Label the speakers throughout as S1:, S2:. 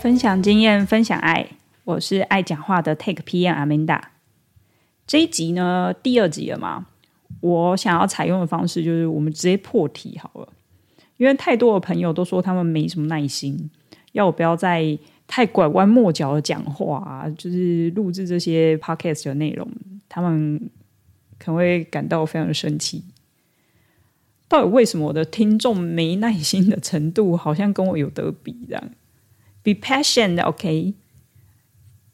S1: 分享经验，分享爱，我是爱讲话的 Tech PM Amanda。这一集呢，第二集了嘛，我想要采用的方式就是我们直接破题好了，因为太多的朋友都说他们没什么耐心，要我不要再太拐弯抹角的讲话啊，就是录制这些 podcast 的内容，他们可能会感到非常的生气。到底为什么我的听众没耐心的程度好像跟我有得比这样？Be patient，OK？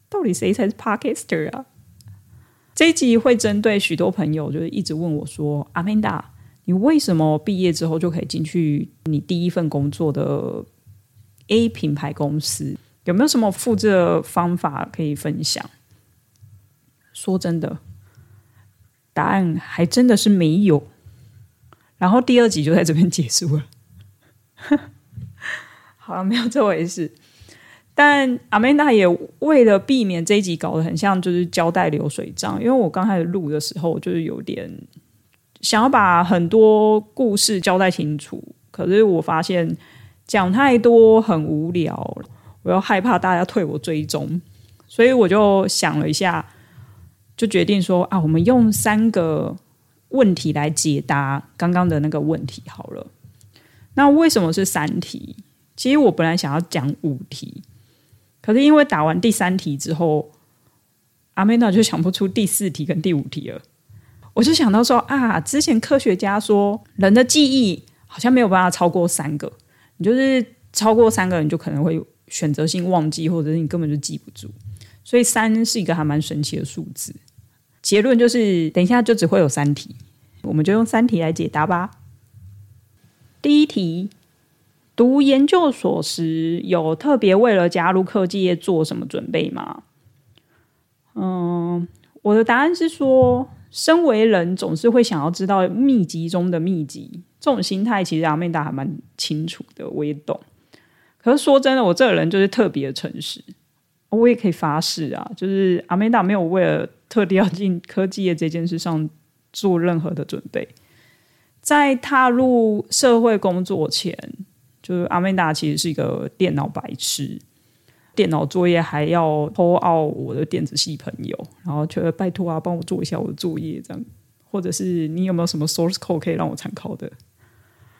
S1: 到底谁才是 Podcaster 啊？这一集会针对许多朋友，就是一直问我说阿曼达你为什么毕业之后就可以进去你第一份工作的 A 品牌公司？有没有什么复制方法可以分享？”说真的，答案还真的是没有。然后第二集就在这边结束了。好了，没有这回事。但 Amanda 也为了避免这一集搞得很像就是交代流水账，因为我刚开始录的时候就是有点想要把很多故事交代清楚，可是我发现讲太多很无聊，我又害怕大家退我追踪，所以我就想了一下，就决定说啊，我们用三个问题来解答刚刚的那个问题好了。那为什么是三题？其实我本来想要讲五题。可是因为打完第三题之后，阿美娜就想不出第四题跟第五题了。我就想到说啊，之前科学家说人的记忆好像没有办法超过三个，你就是超过三个人就可能会选择性忘记，或者是你根本就记不住。所以三是一个还蛮神奇的数字。结论就是，等一下就只会有三题，我们就用三题来解答吧。第一题。读研究所时，有特别为了加入科技业做什么准备吗？嗯，我的答案是说，身为人总是会想要知道秘籍中的秘籍，这种心态其实阿曼达还蛮清楚的，我也懂。可是说真的，我这个人就是特别诚实，我也可以发誓啊，就是阿曼达没有为了特地要进科技业这件事上做任何的准备，在踏入社会工作前。就是阿曼达其实是一个电脑白痴，电脑作业还要偷傲我的电子系朋友，然后就拜托啊，帮我做一下我的作业，这样，或者是你有没有什么 source code 可以让我参考的？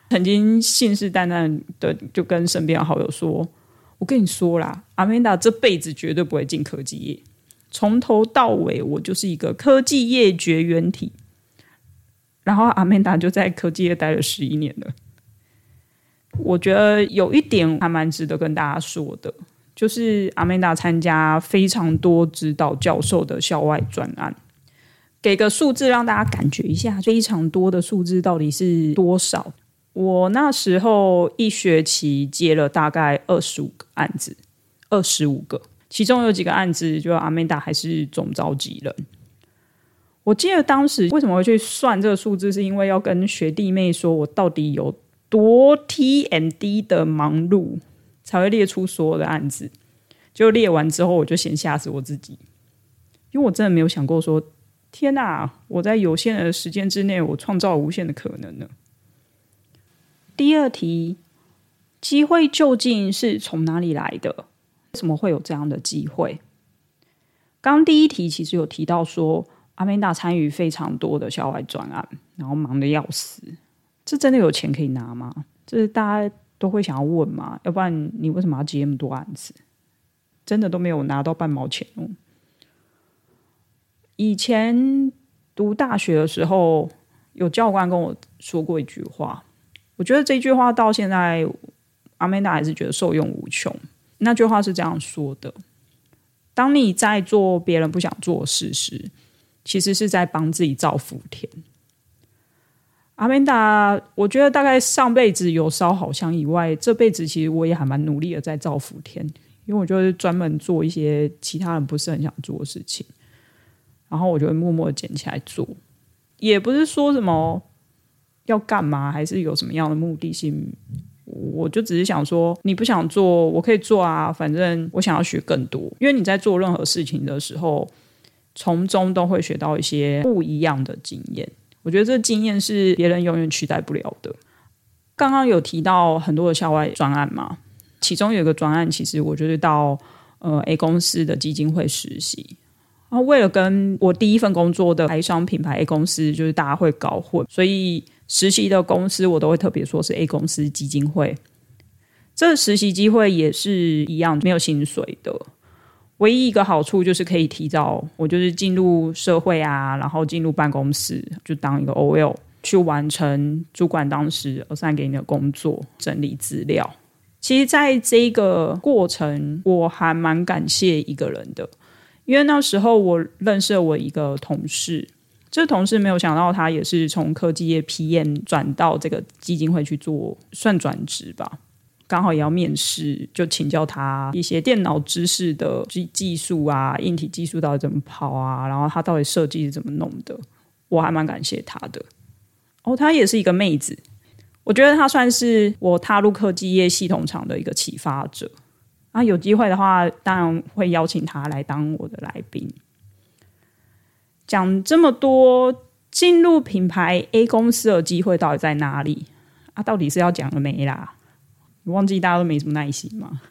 S1: 曾经信誓旦旦的就跟身边的好友说：“我跟你说啦，阿曼达这辈子绝对不会进科技业，从头到尾我就是一个科技业绝缘体。”然后阿曼达就在科技业待了十一年了。我觉得有一点还蛮值得跟大家说的，就是阿曼达参加非常多指导教授的校外专案，给个数字让大家感觉一下，非常多的数字到底是多少？我那时候一学期接了大概二十五个案子，二十五个，其中有几个案子就阿曼达还是总召集人。我记得当时为什么会去算这个数字，是因为要跟学弟妹说我到底有。多 T M D 的忙碌才会列出所有的案子，就列完之后，我就先吓死我自己，因为我真的没有想过说，天哪！我在有限的时间之内，我创造无限的可能呢。第二题，机会究竟是从哪里来的？为什么会有这样的机会？刚第一题其实有提到说，阿曼达参与非常多的校外专案，然后忙得要死。这真的有钱可以拿吗？这是大家都会想要问嘛？要不然你为什么要接那么多案子？真的都没有拿到半毛钱哦。以前读大学的时候，有教官跟我说过一句话，我觉得这句话到现在阿曼达还是觉得受用无穷。那句话是这样说的：当你在做别人不想做的事时，其实是在帮自己造福田。阿曼达，我觉得大概上辈子有烧好香以外，这辈子其实我也还蛮努力的在造福天，因为我就是专门做一些其他人不是很想做的事情，然后我就会默默捡起来做，也不是说什么要干嘛，还是有什么样的目的性，我就只是想说，你不想做，我可以做啊，反正我想要学更多，因为你在做任何事情的时候，从中都会学到一些不一样的经验。我觉得这个经验是别人永远取代不了的。刚刚有提到很多的校外专案嘛，其中有一个专案，其实我就是到呃 A 公司的基金会实习。然后为了跟我第一份工作的台商品牌 A 公司，就是大家会搞混，所以实习的公司我都会特别说是 A 公司基金会。这个实习机会也是一样，没有薪水的。唯一一个好处就是可以提早，我就是进入社会啊，然后进入办公室，就当一个 OL 去完成主管当时 assign 给你的工作，整理资料。其实，在这个过程，我还蛮感谢一个人的。因为那时候我认识了我一个同事，这同事没有想到他也是从科技业 PM 转到这个基金会去做，算转职吧。刚好也要面试，就请教他一些电脑知识的技技术啊，硬体技术到底怎么跑啊，然后他到底设计是怎么弄的，我还蛮感谢他的。哦，她也是一个妹子，我觉得她算是我踏入科技业系统厂的一个启发者。啊，有机会的话，当然会邀请他来当我的来宾。讲这么多，进入品牌 A 公司的机会到底在哪里？啊，到底是要讲了没啦？你忘记大家都没什么耐心吗？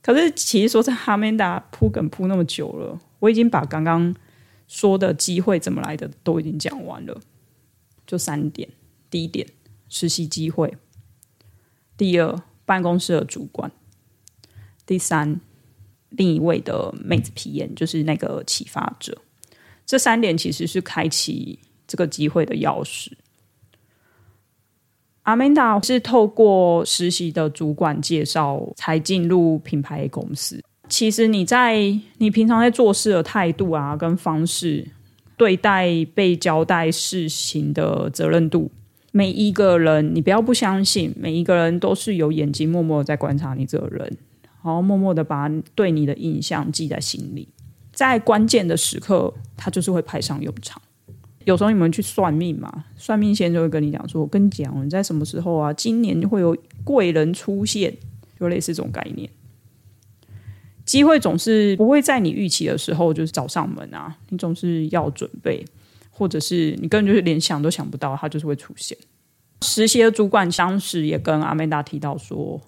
S1: 可是其实说在哈曼达铺梗铺那么久了，我已经把刚刚说的机会怎么来的都已经讲完了。就三点：第一点，实习机会；第二，办公室的主管。第三，另一位的妹子皮炎就是那个启发者。这三点其实是开启这个机会的钥匙。阿曼达是透过实习的主管介绍才进入品牌公司。其实你在你平常在做事的态度啊，跟方式，对待被交代事情的责任度，每一个人你不要不相信，每一个人都是有眼睛默默在观察你这个人。然后默默的把对你的印象记在心里，在关键的时刻，他就是会派上用场。有时候你们去算命嘛，算命先生就会跟你讲说：“我跟你讲，你在什么时候啊？今年会有贵人出现，就类似这种概念。机会总是不会在你预期的时候就是找上门啊，你总是要准备，或者是你根本就是连想都想不到，他就是会出现。实习的主管当时也跟阿曼达提到说。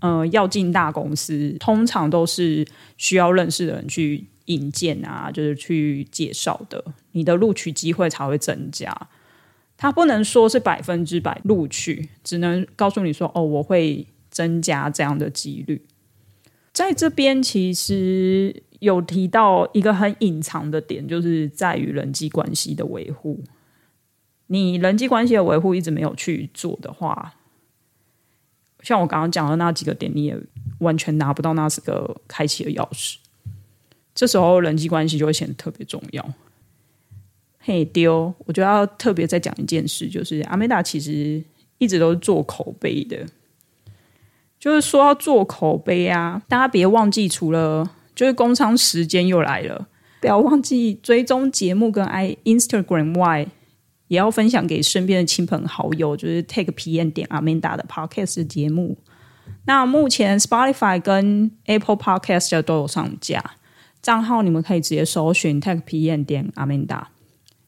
S1: 呃，要进大公司，通常都是需要认识的人去引荐啊，就是去介绍的，你的录取机会才会增加。他不能说是百分之百录取，只能告诉你说，哦，我会增加这样的几率。在这边其实有提到一个很隐藏的点，就是在于人际关系的维护。你人际关系的维护一直没有去做的话。像我刚刚讲的那几个点，你也完全拿不到那几个开启的钥匙。这时候人际关系就会显得特别重要。嘿丢，我就要特别再讲一件事，就是阿美达其实一直都是做口碑的。就是说要做口碑啊，大家别忘记，除了就是工商时间又来了，不要忘记追踪节目跟 i Instagram 外。也要分享给身边的亲朋好友，就是 take PM 点 Amanda 的 Podcast 节目。那目前 Spotify 跟 Apple Podcast 都有上架账号，你们可以直接搜寻 Tech PM 点 Amanda。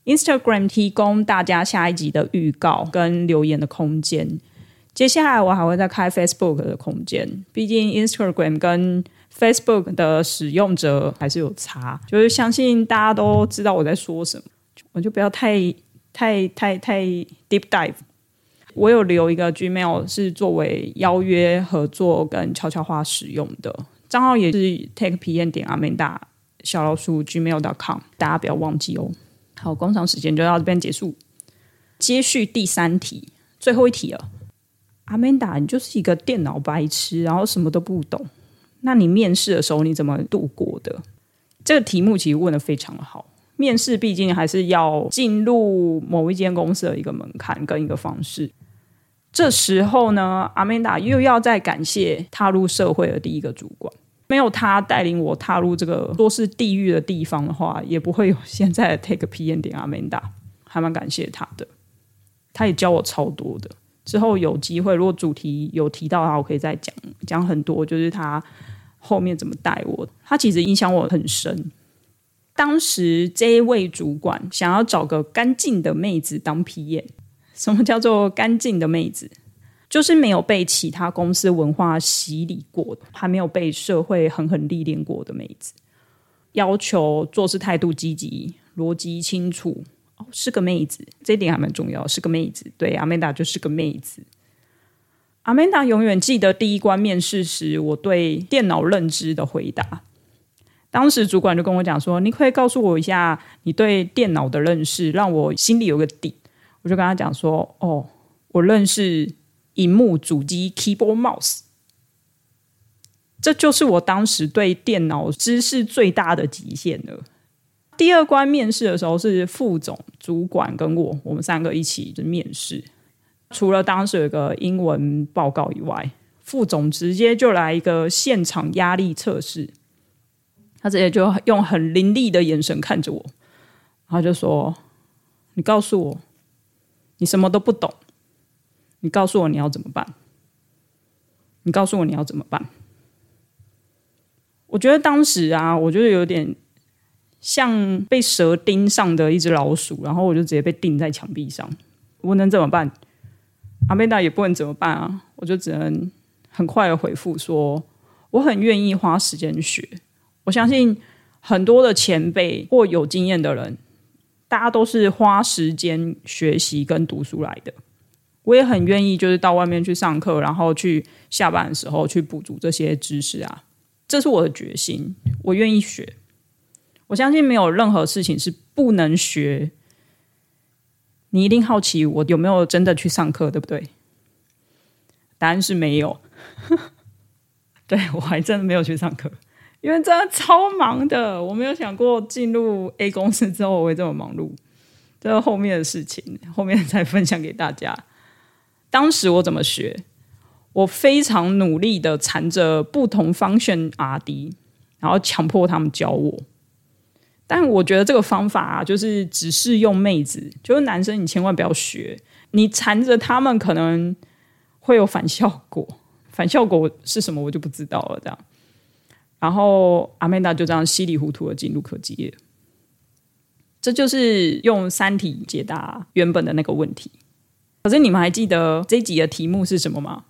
S1: Instagram 提供大家下一集的预告跟留言的空间。接下来我还会再开 Facebook 的空间，毕竟 Instagram 跟 Facebook 的使用者还是有差，就是相信大家都知道我在说什么，我就不要太。太太太 deep dive，我有留一个 Gmail 是作为邀约合作跟悄悄话使用的账号，也是 take pm 点 Amanda 小老鼠 Gmail. dot com，大家不要忘记哦。好，工厂时间就到这边结束，接续第三题，最后一题了。阿曼达你就是一个电脑白痴，然后什么都不懂，那你面试的时候你怎么度过的？这个题目其实问的非常好。面试毕竟还是要进入某一间公司的一个门槛跟一个方式。这时候呢，阿曼达又要再感谢踏入社会的第一个主管，没有他带领我踏入这个多是地狱的地方的话，也不会有现在的 Take PM 点阿曼达，还蛮感谢他的。他也教我超多的。之后有机会，如果主题有提到的话，我可以再讲讲很多，就是他后面怎么带我，他其实影响我很深。当时这位主管想要找个干净的妹子当 PM。什么叫做干净的妹子？就是没有被其他公司文化洗礼过的，还没有被社会狠狠历练过的妹子，要求做事态度积极、逻辑清楚。哦，是个妹子，这一点还蛮重要。是个妹子，对，阿曼达就是个妹子。阿曼达永远记得第一关面试时，我对电脑认知的回答。当时主管就跟我讲说：“你可以告诉我一下你对电脑的认识，让我心里有个底。”我就跟他讲说：“哦，我认识荧幕、主机、keyboard、mouse，这就是我当时对电脑知识最大的极限了。”第二关面试的时候是副总、主管跟我，我们三个一起就面试。除了当时有个英文报告以外，副总直接就来一个现场压力测试。他直接就用很凌厉的眼神看着我，然后就说：“你告诉我，你什么都不懂。你告诉我你要怎么办？你告诉我你要怎么办？”我觉得当时啊，我觉得有点。像被蛇盯上的一只老鼠，然后我就直接被钉在墙壁上。我能怎么办？阿贝达也不能怎么办啊！我就只能很快的回复说：我很愿意花时间学。我相信很多的前辈或有经验的人，大家都是花时间学习跟读书来的。我也很愿意，就是到外面去上课，然后去下班的时候去补足这些知识啊。这是我的决心，我愿意学。我相信没有任何事情是不能学。你一定好奇我有没有真的去上课，对不对？答案是没有。对，我还真的没有去上课，因为真的超忙的。我没有想过进入 A 公司之后我会这么忙碌。这后面的事情，后面再分享给大家。当时我怎么学？我非常努力的缠着不同 function RD，然后强迫他们教我。但我觉得这个方法啊，就是只适用妹子，就是男生你千万不要学，你缠着他们可能会有反效果，反效果是什么我就不知道了。这样，然后阿曼达就这样稀里糊涂的进入科技业，这就是用三体解答原本的那个问题。可是你们还记得这一集的题目是什么吗？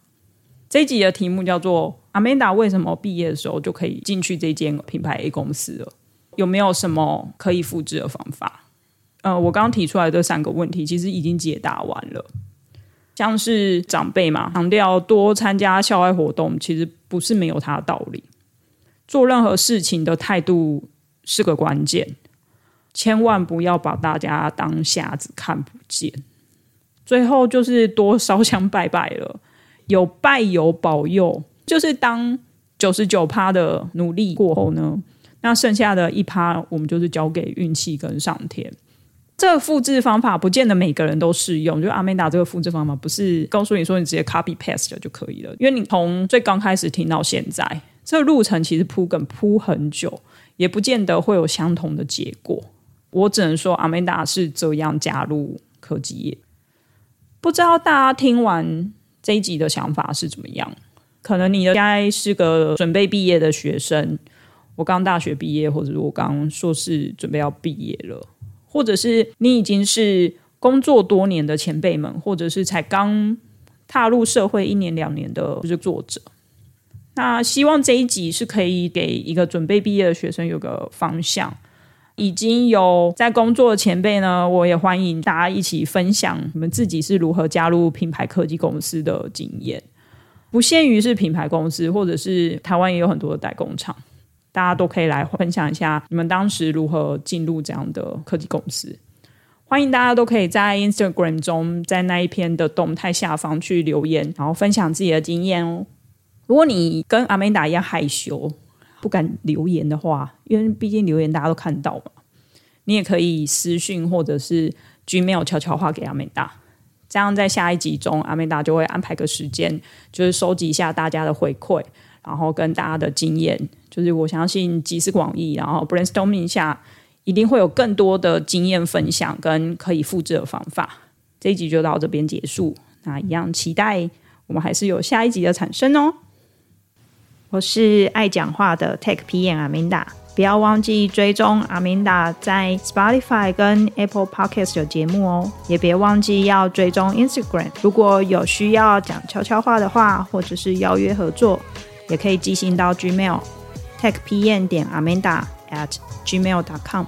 S1: 这一集的题目叫做阿曼达为什么毕业的时候就可以进去这间品牌 A 公司了？有没有什么可以复制的方法？呃，我刚刚提出来的这三个问题，其实已经解答完了。像是长辈嘛，强调多参加校外活动，其实不是没有他的道理。做任何事情的态度是个关键，千万不要把大家当瞎子看不见。最后就是多烧香拜拜了，有拜有保佑，就是当九十九趴的努力过后呢。那剩下的一趴，我们就是交给运气跟上天。这个复制方法不见得每个人都适用。就阿曼达这个复制方法，不是告诉你说你直接 copy paste 就可以了。因为你从最刚开始听到现在，这路程其实铺梗铺很久，也不见得会有相同的结果。我只能说，阿曼达是这样加入科技业。不知道大家听完这一集的想法是怎么样？可能你应该是个准备毕业的学生。我刚大学毕业，或者我刚硕士准备要毕业了，或者是你已经是工作多年的前辈们，或者是才刚踏入社会一年两年的就是作者。那希望这一集是可以给一个准备毕业的学生有个方向。已经有在工作的前辈呢，我也欢迎大家一起分享你们自己是如何加入品牌科技公司的经验，不限于是品牌公司，或者是台湾也有很多的代工厂。大家都可以来分享一下你们当时如何进入这样的科技公司。欢迎大家都可以在 Instagram 中，在那一篇的动态下方去留言，然后分享自己的经验哦。如果你跟阿曼达一样害羞，不敢留言的话，因为毕竟留言大家都看到嘛，你也可以私讯或者是 Gmail 悄悄话给阿曼达。这样在下一集中，阿曼达就会安排个时间，就是收集一下大家的回馈。然后跟大家的经验，就是我相信集思广益，然后 brainstorming 下，一定会有更多的经验分享跟可以复制的方法。这一集就到这边结束，那一样期待我们还是有下一集的产生哦。我是爱讲话的 Tech PM Amanda，不要忘记追踪 Amanda 在 Spotify 跟 Apple Podcast 有节目哦，也别忘记要追踪 Instagram。如果有需要讲悄悄话的话，或者是邀约合作，也可以寄信到 Gmail tech pn 点 Amanda at gmail dot com。